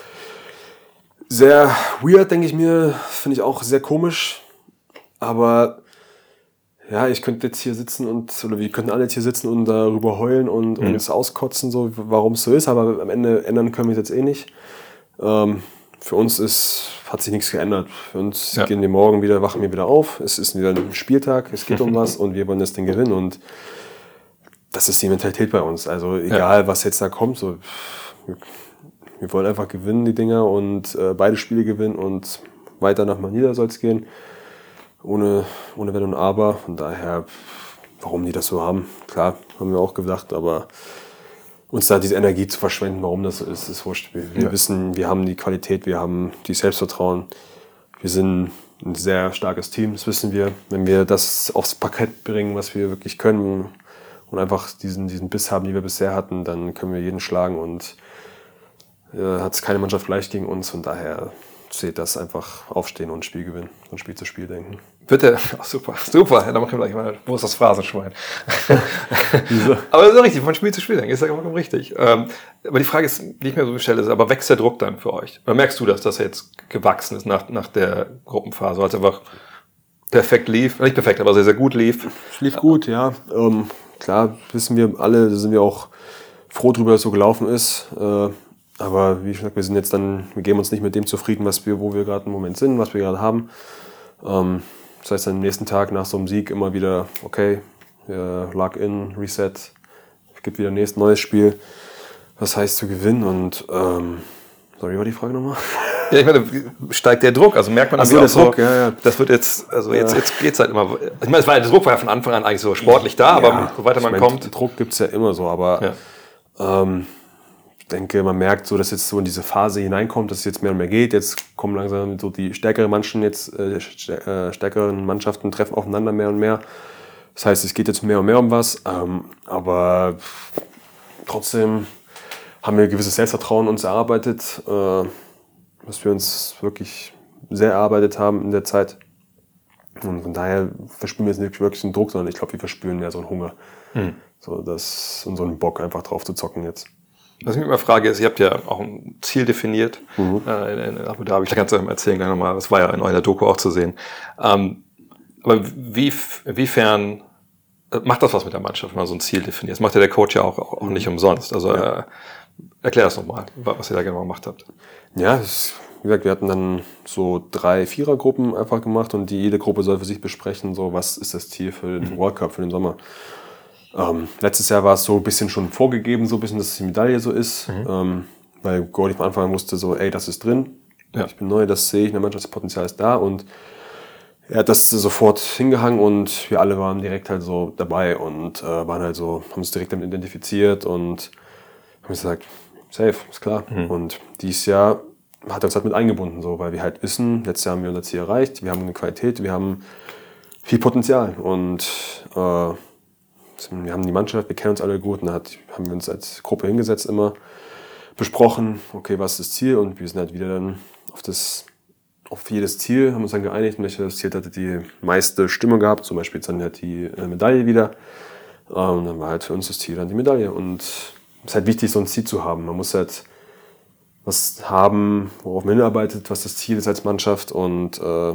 sehr weird, denke ich mir. Finde ich auch sehr komisch. Aber ja, ich könnte jetzt hier sitzen und, oder wir könnten alle jetzt hier sitzen und darüber heulen und, und uns auskotzen, so, warum es so ist. Aber am Ende ändern können wir es jetzt eh nicht. Ähm, für uns ist, hat sich nichts geändert. Für uns Ja. gehen wir morgen wieder, wachen wir wieder auf. Es ist wieder ein Spieltag, es geht um was und wir wollen das Ding gewinnen. Und das ist die Mentalität bei uns. Also egal, was jetzt da kommt, so, wir, wir wollen einfach gewinnen, die Dinger, und äh, beide Spiele gewinnen und weiter nach Manila soll es gehen. Ohne, ohne Wenn und Aber. Von daher, warum die das so haben, klar, haben wir auch gedacht, aber uns da diese Energie zu verschwenden, warum das so ist, ist wurscht. Wir, wir wissen, wir haben die Qualität, wir haben die Selbstvertrauen. Wir sind ein sehr starkes Team, das wissen wir. Wenn wir das aufs Parkett bringen, was wir wirklich können und einfach diesen, diesen Biss haben, den wir bisher hatten, dann können wir jeden schlagen und äh, hat es keine Mannschaft gleich gegen uns und daher zählt das einfach aufstehen und Spiel gewinnen und Spiel zu Spiel denken. Bitte, Ach, super, super. Dann machen wir gleich mal, wo ist das Phrasenschwein? aber das ist richtig, von Spiel zu Spiel denken, ist ja vollkommen richtig. Ähm, aber die Frage ist, ich mir so gestellt ist, aber wächst der Druck dann für euch? Oder merkst du, dass das jetzt gewachsen ist nach, nach der Gruppenphase, als einfach perfekt lief, nicht perfekt, aber sehr, sehr gut lief? Lief gut, ja. Ähm, klar, wissen wir alle, da sind wir auch froh drüber, dass es so gelaufen ist. Äh, aber wie gesagt, wir sind jetzt dann, wir geben uns nicht mit dem zufrieden, was wir, wo wir gerade im Moment sind, was wir gerade haben. Ähm, das heißt, dann am nächsten Tag nach so einem Sieg immer wieder, okay, äh, Log in, Reset, es gibt wieder ein nächstes neues Spiel. Was heißt zu gewinnen? Und ähm, sorry, war die Frage nochmal? Ja, ich meine, steigt der Druck? Also merkt man, Ach so, irgendwie der auch Druck, ja, ja. das wird jetzt, also jetzt, jetzt geht's halt immer. Ich meine, es war, der Druck war ja von Anfang an eigentlich so sportlich da, aber so weiter man mein, kommt. Druck gibt es ja immer so, aber Ja. ähm, denke, man merkt so, dass jetzt so in diese Phase hineinkommt, dass es jetzt mehr und mehr geht. Jetzt kommen langsam so die stärkeren Mannschaften jetzt, äh, äh, stärkeren Mannschaften treffen aufeinander mehr und mehr. Das heißt, es geht jetzt mehr und mehr um was, ähm, aber trotzdem haben wir gewisses Selbstvertrauen uns erarbeitet, äh, was wir uns wirklich sehr erarbeitet haben in der Zeit. Und von daher verspüren wir jetzt nicht wirklich einen Druck, sondern ich glaube, wir verspüren mehr so einen Hunger. So, das, und so einen Bock einfach drauf zu zocken jetzt. Was ich mich immer frage, ist, ihr habt ja auch ein Ziel definiert äh, in, in Abu Dhabi. Ich kann es erzählen gleich nochmal, das war ja in eurer Doku auch zu sehen. Ähm, aber wie, wiefern äh, macht das was mit der Mannschaft, wenn man so ein Ziel definiert? Das macht ja der Coach ja auch, auch, nicht umsonst. Also äh, erklär das nochmal, was ihr da genau gemacht habt. Ja, es, wie gesagt, wir hatten dann so drei Vierergruppen einfach gemacht und die, jede Gruppe soll für sich besprechen, so was ist das Ziel für den World Cup, für den Sommer. Ähm, letztes Jahr war es so ein bisschen schon vorgegeben, so ein bisschen, dass die Medaille so ist, ähm, weil Gordy von Anfang an wusste so, ey, das ist drin, Ja. ich bin neu, das sehe ich, in der Mannschaft, das Potenzial ist da. Und er hat das sofort hingehangen und wir alle waren direkt halt so dabei und äh, waren halt so, haben uns direkt damit identifiziert und haben gesagt, safe, ist klar. Und dieses Jahr hat er uns halt mit eingebunden, so, weil wir halt wissen, letztes Jahr haben wir unser Ziel erreicht, wir haben eine Qualität, wir haben viel Potenzial. Und äh, wir haben die Mannschaft, wir kennen uns alle gut und da haben wir uns als Gruppe hingesetzt immer, besprochen, okay, was ist das Ziel und wir sind halt wieder dann auf das auf jedes Ziel haben uns dann geeinigt, welches Ziel hatte die meiste Stimme gehabt, zum Beispiel dann halt die äh, Medaille wieder. Und dann war halt für uns das Ziel dann die Medaille. Und es ist halt wichtig, so ein Ziel zu haben. Man muss halt was haben, worauf man hinarbeitet, was das Ziel ist als Mannschaft. Und äh,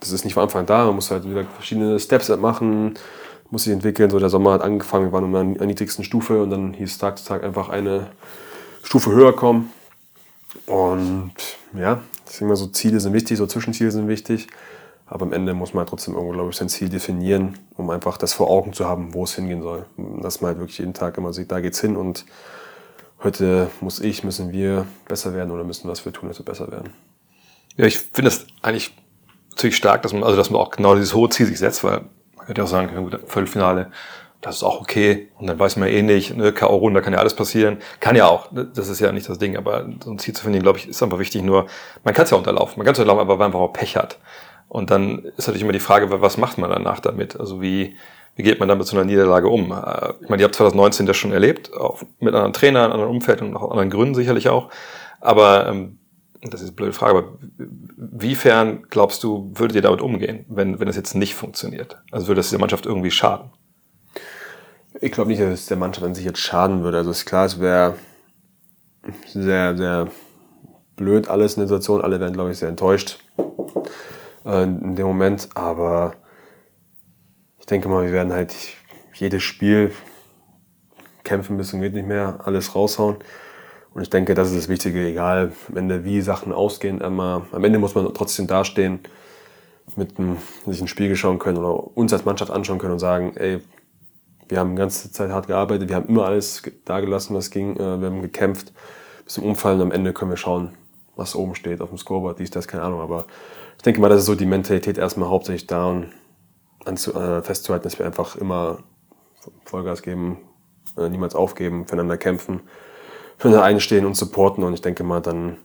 das ist nicht von Anfang an da. Man muss halt wieder verschiedene Steps machen, muss sich entwickeln. So der Sommer hat angefangen, wir waren an der niedrigsten Stufe und dann hieß Tag zu Tag einfach eine Stufe höher kommen. Und ja, deswegen mal so Ziele sind wichtig, so Zwischenziele sind wichtig. Aber am Ende muss man halt trotzdem irgendwo, glaube ich, sein Ziel definieren, um einfach das vor Augen zu haben, wo es hingehen soll. Dass man halt wirklich jeden Tag immer sieht, da geht's hin und heute muss ich, müssen wir besser werden oder müssen was wir tun, dass wir besser werden. Ja, ich finde es eigentlich ziemlich stark, dass man, also dass man auch genau dieses hohe Ziel sich setzt, weil könnte ja auch sagen, gut, Viertelfinale, das ist auch okay. Und dann weiß man eh nicht, ne, K.O.-Runde, da kann ja alles passieren. Kann ja auch, ne, das ist ja nicht das Ding, aber so ein Ziel zu finden, glaube ich, ist einfach wichtig. Nur, man kann es ja unterlaufen. Man kann es unterlaufen, aber weil man auch Pech hat. Und dann ist natürlich immer die Frage, was macht man danach damit? Also wie, wie geht man dann mit so einer Niederlage um? Äh, Ich meine, ihr habt 2019 das schon erlebt, auch mit anderen Trainern, anderen Umfeld und auch anderen Gründen sicherlich auch. Aber ähm, das ist eine blöde Frage, aber wiefern glaubst du, würdet ihr damit umgehen, wenn, wenn es jetzt nicht funktioniert? Also würde das der Mannschaft irgendwie schaden? Ich glaube nicht, dass es der Mannschaft an sich jetzt schaden würde. Also ist klar, es wäre sehr, sehr blöd alles in der Situation. Alle wären, glaube ich, sehr enttäuscht äh, in dem Moment. Aber ich denke mal, wir werden halt jedes Spiel kämpfen müssen, geht nicht mehr, alles raushauen. Und ich denke, das ist das Wichtige, egal am Ende wie Sachen ausgehen. Immer, am Ende muss man trotzdem dastehen, mit einem, sich ein Spiel schauen können oder uns als Mannschaft anschauen können und sagen, ey, wir haben die ganze Zeit hart gearbeitet, wir haben immer alles ge- dagelassen, was ging, äh, wir haben gekämpft bis zum Umfallen. Am Ende können wir schauen, was oben steht auf dem Scoreboard, dies, das, keine Ahnung. Aber ich denke mal, das ist so die Mentalität erstmal hauptsächlich da und anzu, äh, festzuhalten, dass wir einfach immer Vollgas geben, äh, niemals aufgeben, füreinander kämpfen, füreinander einstehen und supporten. Und ich denke mal, dann,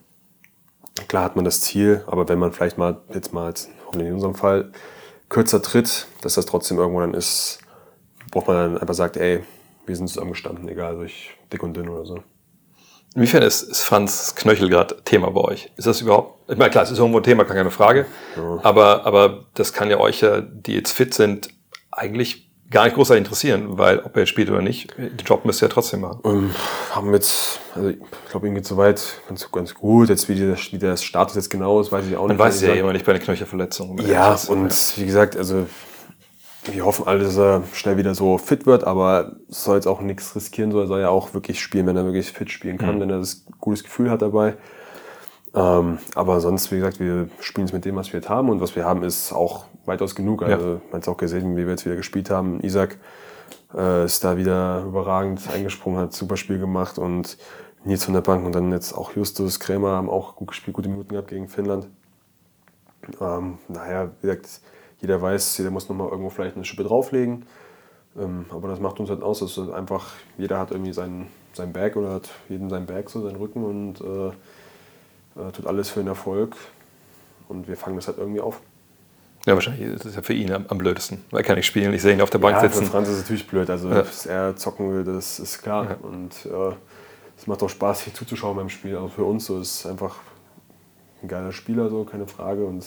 klar hat man das Ziel, aber wenn man vielleicht mal, jetzt mal in unserem Fall, kürzer tritt, dass das trotzdem irgendwo dann ist, wo man dann einfach sagt, ey, wir sind zusammengestanden, egal durch dick und dünn oder so. Inwiefern ist, ist Franz Knöchel gerade Thema bei euch? Ist das überhaupt, ich meine, klar, es ist irgendwo ein Thema, keine Frage, aber, aber das kann ja euch ja, die jetzt fit sind, eigentlich gar nicht großartig interessieren, weil ob er jetzt spielt oder nicht, den Job müsst ihr ja trotzdem machen. Ähm, haben jetzt, also ich glaube, ihm geht soweit ganz, ganz gut. Jetzt, wie, der, wie der Status jetzt genau ist, weiß ich auch Man nicht. weiß es ja immer nicht bei einer Knöchelverletzung. Ja, und wie gesagt, also wir hoffen alle, dass er schnell wieder so fit wird, aber soll jetzt auch nichts riskieren, so er soll ja auch wirklich spielen, wenn er wirklich fit spielen kann, wenn er das gutes Gefühl hat dabei. Ähm, aber sonst, wie gesagt, wir spielen es mit dem, was wir jetzt haben und was wir haben, ist auch weitaus genug. Also, man hat es auch gesehen, wie wir jetzt wieder gespielt haben. Isaac äh, ist da wieder überragend eingesprungen, hat ein super Spiel gemacht und Nils von der Bank und dann jetzt auch Justus, Krämer haben auch gut gespielt, gute Minuten gehabt gegen Finnland. Ähm, naja, wie gesagt, jeder weiß, jeder muss nochmal irgendwo vielleicht eine Schippe drauflegen. Ähm, aber das macht uns halt aus, dass halt einfach jeder hat irgendwie seinen, sein Bag oder hat jeden sein Bag, so seinen Rücken und äh, äh, tut alles für den Erfolg. Und wir fangen das halt irgendwie auf. Ja, wahrscheinlich ist es ja für ihn am, am blödsten. Weil er kann nicht spielen, ich sehe ihn auf der Bank ja, für sitzen. Franz ist es natürlich blöd. Also, Ja. dass er zocken will, das ist klar. Ja. Und äh, es macht auch Spaß, hier zuzuschauen beim Spiel. Also für uns so ist es einfach ein geiler Spieler, so keine Frage. Und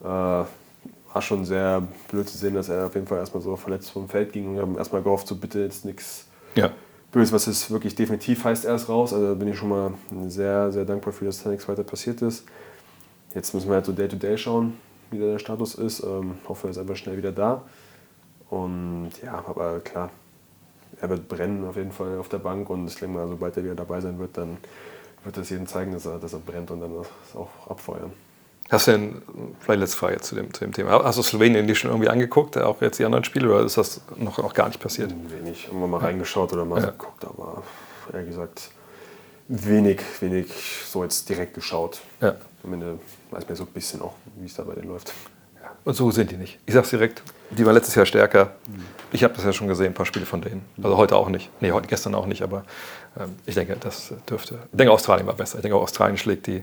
äh, war schon sehr blöd zu sehen, dass er auf jeden Fall erstmal so verletzt vom Feld ging. Und wir haben erstmal gehofft, so bitte jetzt nichts Ja. Böses, was es wirklich definitiv heißt, erst raus. Also da bin ich schon mal sehr, sehr dankbar für, dass da nichts weiter passiert ist. Jetzt müssen wir halt so Day-to-Day schauen, wie der Status ist. Ähm, hoffe, er ist einfach schnell wieder da. Und ja, aber klar, er wird brennen auf jeden Fall auf der Bank und ich denke mal, sobald er wieder dabei sein wird, dann wird das jedem zeigen, dass er, dass er brennt und dann das auch abfeuern. Hast du denn, vielleicht letzte Frage zu dem, zu dem Thema, hast du Slowenien dir schon irgendwie angeguckt, auch jetzt die anderen Spiele, oder ist das noch, noch gar nicht passiert? Wenig, irgendwann mal reingeschaut oder mal Ja. geguckt, aber ehrlich gesagt wenig, wenig so jetzt direkt geschaut. Ja. Am Ende weiß man so ein bisschen auch, wie es da bei denen läuft. Und so sind die nicht. Ich sag's direkt, die waren letztes Jahr stärker. Ich habe das ja schon gesehen, ein paar Spiele von denen. Also heute auch nicht. Nee, heute, gestern auch nicht, aber ähm, ich denke, das dürfte. Ich denke, Australien war besser. Ich denke, auch Australien schlägt die.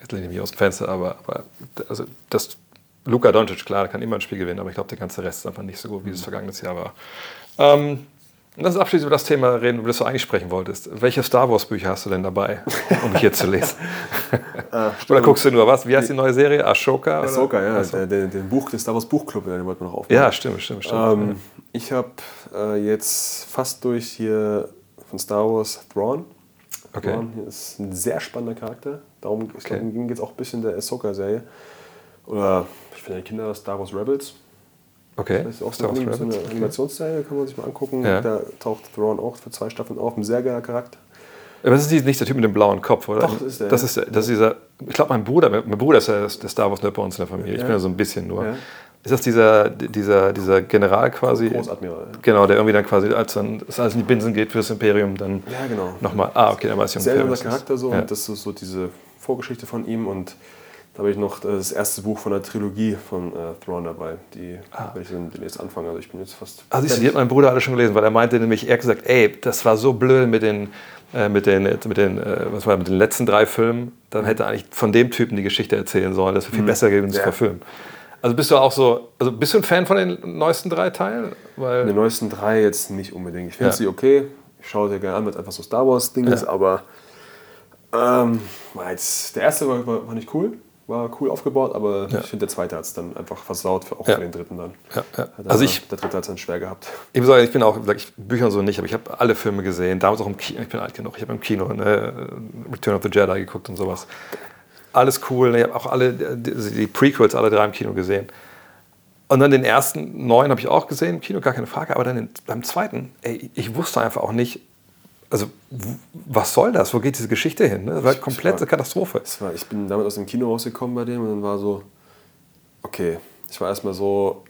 Jetzt lehne ich mich aus dem Fenster, aber, aber also das Luka Doncic, klar, der kann immer ein Spiel gewinnen, aber ich glaube, der ganze Rest ist einfach nicht so gut, wie es vergangenes Jahr war. Ähm, lass uns abschließend über das Thema reden, über das du eigentlich sprechen wolltest. Welche Star Wars Bücher hast du denn dabei, um hier zu lesen? oder guckst du nur was? Wie heißt die neue Serie? Ashoka? Ahsoka, ja, Achso. der, der, den Buch, den Star Wars Buchclub, den wollten wir noch aufbauen. Ja, stimmt, stimmt, stimmt. Ähm, ich habe äh, jetzt fast durch hier von Star Wars Thrawn. Okay. Thrawn ist ein sehr spannender Charakter. Darum Okay. ging jetzt auch ein bisschen der Ahsoka-Serie. Oder ich finde die Kinder Star Wars Rebels. Okay. Das ist auch so Star Wars eine, so eine. Animationsserie, kann man sich mal angucken. Ja. Da taucht Thrawn auch für zwei Staffeln auf. Ein sehr geiler Charakter. Aber das ist nicht der Typ mit dem blauen Kopf, oder? Doch, das ist der, Das ja. ist, der, das ist dieser. Ich glaube, mein Bruder, mein Bruder ist ja der Star Wars Nerd bei uns in der Familie. Ich Ja. bin ja so ein bisschen nur. Ja. Ist das dieser, dieser, dieser General quasi? Großadmiral. Genau, der irgendwie dann quasi, als dann es alles in die Binsen geht fürs Imperium, dann Ja, genau. nochmal. Ah, okay, dann weiß ich ist. Charakter so Ja. und das ist so diese Vorgeschichte von ihm und da habe ich noch das erste Buch von der Trilogie von äh, Thrawn dabei, die werde ich dann demnächst anfangen. Also ich bin jetzt fast. Ah, siehst du, die hat mein Bruder alle schon gelesen, weil er meinte nämlich, er hat gesagt, ey, das war so blöd mit den, äh, mit den, mit den, äh, was war, mit den letzten drei Filmen. Dann hätte er eigentlich von dem Typen die Geschichte erzählen sollen. Das wäre viel besser gewesen zu Ja. verfilmen. Also bist du auch so, also bist du ein Fan von den neuesten drei Teilen? Weil, Die neuesten drei jetzt nicht unbedingt. Ich finde Ja. sie okay. Ich schaue sie gerne an, weil es einfach so Star Wars-Ding ist, aber ähm, jetzt, der erste war, war nicht cool. War cool aufgebaut, aber ich finde, der zweite hat es dann einfach versaut, für, auch Ja. für den dritten dann. Ja, ja. Also ich- der dritte hat es dann schwer gehabt. Ich muss sagen, ich bin auch, ich Bücher und so nicht, aber ich habe alle Filme gesehen. Damals auch im Kino, ich bin alt genug, ich habe im Kino ne, Return of the Jedi geguckt und sowas. Alles cool. Ich habe auch alle die, die Prequels, alle drei im Kino gesehen. Und dann den ersten neun habe ich auch gesehen im Kino, gar keine Frage. Aber dann den, beim zweiten, ey, ich wusste einfach auch nicht, also was soll das? Wo geht diese Geschichte hin? Ne? Das war Ich- komplette ich war- Katastrophe. War, ich bin damit aus dem Kino rausgekommen bei dem und dann war so, okay, ich war erstmal so,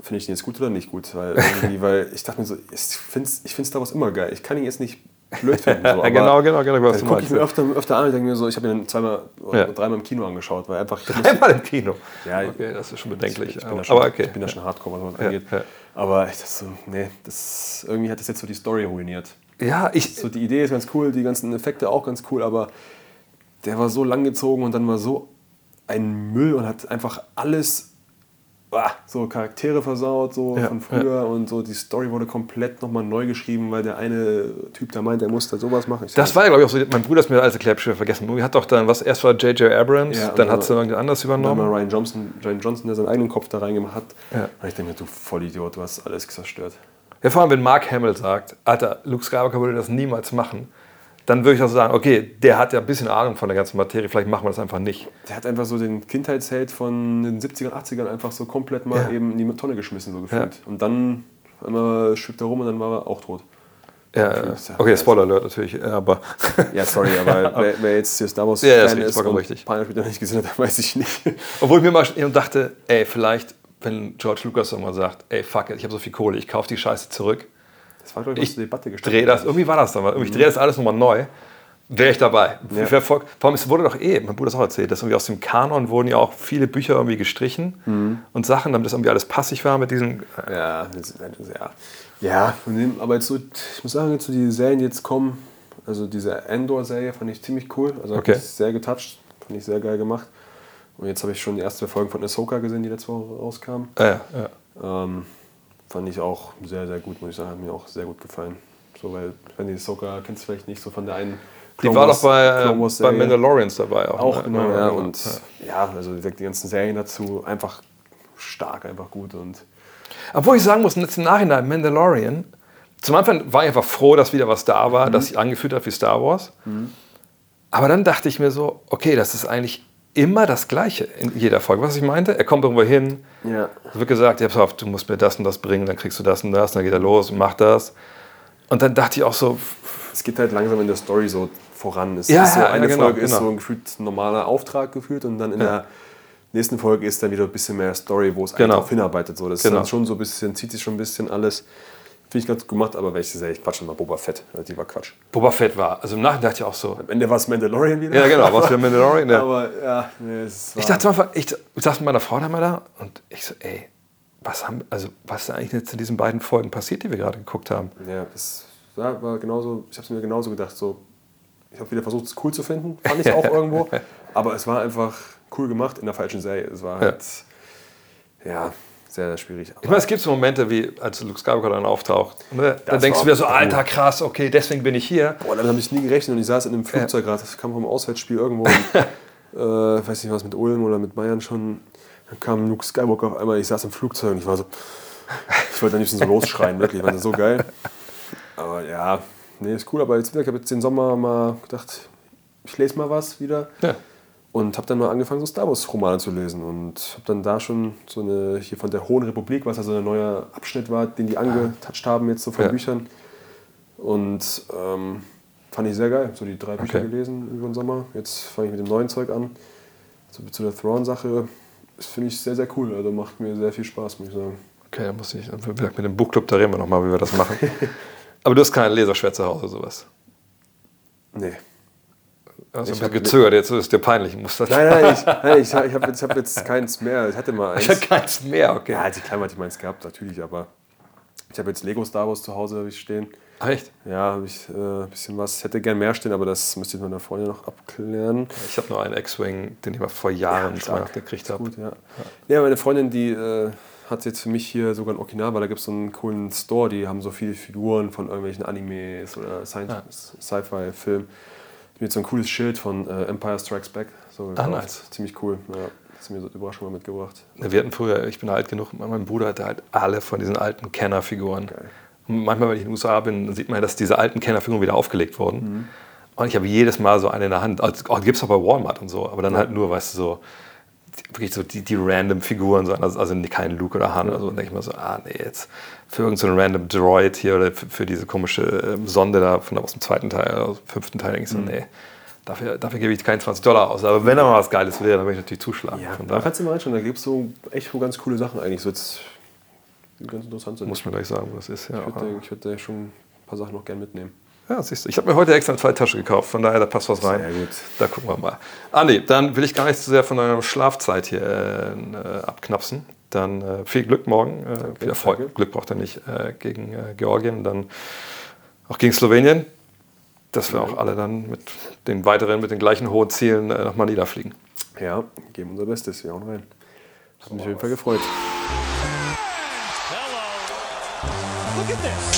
finde ich den jetzt gut oder nicht gut? Weil, weil ich dachte mir so, ich finde ich find Star Wars immer geil. Ich kann ihn jetzt nicht blöd finden. So. Genau, genau, genau, was Dann gucke ich mir öfter, öfter an und denke mir so, ich habe ihn zweimal oder Ja. dreimal im Kino angeschaut, weil einfach ich Einmal im Kino. Ja, okay, das ist schon bedenklich. ich bin, aber, da schon, aber okay. ich bin da schon hardcore, was das Ja, angeht. ja. Aber ich dachte so, nee, das, irgendwie hat das jetzt so die Story ruiniert. Ja, ich, So, die Idee ist ganz cool, die ganzen Effekte auch ganz cool, aber der war so langgezogen und dann war so ein Müll und hat einfach alles, ah, so Charaktere versaut, so Ja, von früher und so die Story wurde komplett nochmal neu geschrieben, weil der eine Typ da meint, er muss da sowas machen. Ich das war ja, glaube ich, auch so, mein Bruder ist mir alles erklärt, schon vergessen. Movie hat doch dann, was erst war J.J. Abrams, Ja, dann hat sie dann- irgendjemand anders dann mal übernommen. Ryan Johnson, Ryan Johnson, der seinen eigenen Kopf da reingemacht hat. Ja. Und ich denke mir, du Vollidiot, du hast alles zerstört. Ja, vor allem, wenn Mark Hamill sagt, Alter, Luke Skywalker würde das niemals machen, dann würde ich auch sagen, okay, der hat ja ein bisschen Ahnung von der ganzen Materie, vielleicht machen wir das einfach nicht. Der hat einfach so den Kindheitsheld von den 70ern, 80ern einfach so komplett mal Ja. eben in die Tonne geschmissen, so gefühlt. Und dann einmal schwebt er rum und dann war er auch tot. Ja, Ja, ja- okay, Spoiler Alert natürlich, ja, aber Ja, sorry, aber wer, wer jetzt hier Star Wars Ja, ja, ist Fan richtig, ist und richtig. Pioneer später nicht gesehen hat, weiß ich nicht. obwohl ich mir mal dachte, ey, vielleicht, wenn George Lucas irgendwann sagt, ey, fuck it, ich habe so viel Kohle, ich kaufe die Scheiße zurück, Das war, glaube ich, ich zur Debatte gestanden. drehe das, irgendwie war das dann, mal, ich drehe das alles nochmal neu, wäre ich dabei. Ja. Ich wär voll, vor allem, es wurde doch eh, mein Bruder hat auch erzählt, dass irgendwie aus dem Kanon wurden ja auch viele Bücher irgendwie gestrichen Mhm. und Sachen, damit das irgendwie alles passig war mit diesen, Ja, das, das, ja. Ja, aber jetzt so, ich muss sagen, jetzt so die Serien, die jetzt kommen, also diese Endor-Serie fand ich ziemlich cool. Also hat Okay. mich sehr getoucht, fand ich sehr geil gemacht. Und jetzt habe ich schon die ersten zwei Folgen von Ahsoka gesehen, die letzte Woche rauskamen. äh, ja. Ähm, fand ich auch sehr, sehr gut, muss ich sagen. Hat mir auch sehr gut gefallen. So, weil, wenn die Ahsoka kennst du vielleicht nicht so von der einen. Die Clone war doch bei, äh, bei. Mandalorians dabei auch. Auch ne? genau, ja. Und ja. ja, also die ganzen Serien dazu einfach stark, einfach gut. Und Obwohl ich sagen muss, jetzt im Nachhinein, Mandalorian, zum Anfang war ich einfach froh, dass wieder was da war, das sich angefühlt hat wie Star Wars. Aber dann dachte ich mir so, okay, das ist eigentlich immer das Gleiche in jeder Folge. Was ich meinte, er kommt irgendwo hin, ja, es wird gesagt, ja, pass du musst mir das und das bringen, dann kriegst du das und das, dann geht er los und macht das. Und dann dachte ich auch so, es geht halt langsam in der Story so voran. Es Ja, ist so, ja, eine ja, genau, Folge ist genau. so ein gefühlt normaler Auftrag geführt und dann in Ja. der nächsten Folge ist dann wieder ein bisschen mehr Story, wo es eigentlich Genau. darauf hinarbeitet. So, das Genau. ist dann schon so ein bisschen, zieht sich schon ein bisschen alles. Finde ich ganz gut gemacht, aber welche Serie, ich quatsch mal Boba Fett, die war Quatsch. Boba Fett war. Also im Nachhinein dachte ich auch so, Am Ende war es Mandalorian wieder. ja genau, was für Mandalorian. Ja. Aber ja, nee, es war, Ich dachte einfach, ich, ich saß mit meiner Frau da mal da und ich so, ey, was, haben, also, was ist eigentlich jetzt in diesen beiden Folgen passiert, die wir gerade geguckt haben? Ja, das ja, war genauso, ich habe es mir genauso gedacht. So, ich habe wieder versucht, es cool zu finden, fand ich auch irgendwo. Aber es war einfach cool gemacht in der falschen Serie. Es war halt, ja, sehr, sehr schwierig. Ich meine, es gibt so Momente, wie als Luke Skywalker dann auftaucht. Ne? Da Das denkst du wieder so, alter, krass, okay, deswegen bin ich hier. Boah, damit habe ich nie gerechnet und ich saß in einem Flugzeug gerade, das kam vom Auswärtsspiel irgendwo, in, äh, weiß nicht was, mit Ulm oder mit Bayern schon. Dann kam Luke Skywalker auf einmal, ich saß im Flugzeug und ich war so, ich wollte am liebsten so losschreien, wirklich, war das so geil. Aber ja, nee, ist cool, aber jetzt wieder, ich habe jetzt den Sommer mal gedacht, ich lese mal was wieder. Ja. Und habe dann mal angefangen, so Star Wars-Romane zu lesen. Und habe dann da schon so eine, hier von der Hohen Republik, was also ein neuer Abschnitt war, den die angetouched haben jetzt so von Ja. Büchern. Und ähm, fand ich sehr geil. So die drei Bücher Okay. gelesen über den Sommer. Jetzt fange ich mit dem neuen Zeug an. So, zu der Thrawn-Sache. Das finde ich sehr, sehr cool. Also macht mir sehr viel Spaß, muss ich sagen. Okay, dann muss ich, mit dem Buchclub, da reden wir nochmal, wie wir das machen. Aber du hast keine Laserschwert zu Hause, sowas. Nee. Also Ich ich hab- gezögert, jetzt ist es dir peinlich. Ich muss das Nein, nein, ich, nein, ich, ich habe jetzt, hab jetzt keins mehr. Ich hatte mal eins. Ich habe keins mehr, okay. Ja, als ich klein war, hatte ich meins gehabt, natürlich, aber ich habe jetzt Lego Star Wars zu Hause ich stehen. Ach, Echt? Ja, habe ich äh, ein bisschen was. Ich hätte gern mehr stehen, aber das müsste ich mit meiner Freundin noch abklären. Ich habe nur einen X-Wing, den ich mal vor Jahren Ja, stark. Gekriegt habe. Gut, ja. Ja, meine Freundin, die äh, hat jetzt für mich hier sogar in Okinawa, da gibt es so einen coolen Store, die haben so viele Figuren von irgendwelchen Animes oder Science- Sci-Fi-Filmen. Mit so ein cooles Schild von äh, Empire Strikes Back. So gekauft. Ah, nice. Ziemlich cool. Ja, sie mir so Überraschung mal mitgebracht. Wir hatten früher, ich bin alt genug, mein Bruder hatte halt alle von diesen alten Kenner-Figuren. Und Manchmal, wenn ich in den USA bin, sieht man, dass diese alten Kenner-Figuren wieder aufgelegt wurden. Mhm. Und ich habe jedes Mal so eine in der Hand. Also, oh, gibt es auch bei Walmart und so, aber dann halt nur, weißt du, so wirklich so die, die random Figuren, so, also, also kein Luke oder Han oder so. Und denke ich mir so, ah nee, jetzt für irgendeinen so random Droid hier oder für, für diese komische ähm, Sonde da von, aus dem zweiten Teil, aus dem fünften Teil, denke ich so, Mhm. nee. Dafür, dafür gebe ich keine 20 Dollar aus. Aber wenn da mal was Geiles wäre, dann würde ich natürlich zuschlagen. Ja, da kannst du mal reinschauen, da gibt es so echt so ganz coole Sachen eigentlich, so jetzt, die ganz interessant sind. muss man gleich sagen, wo das ist. Ja. ich würde ich würd da schon ein paar Sachen noch gern mitnehmen. Ja, siehst du. Ich habe mir heute extra eine zweite Tasche gekauft, von daher, da passt was rein. Sehr gut. Da gucken wir mal. Ah, nee, dann will ich gar nicht zu sehr von deiner Schlafzeit hier äh, abknapsen. Dann äh, viel Glück morgen. Äh, viel Erfolg. danke. Glück braucht er nicht äh, gegen äh, Georgien, dann auch gegen Slowenien. Dass wir auch alle dann mit den weiteren, mit den gleichen hohen Zielen äh, nochmal niederfliegen. Ja, geben unser Bestes. Wir hauen rein. Hat mich auf jeden Fall gefreut. Hello. Look at this.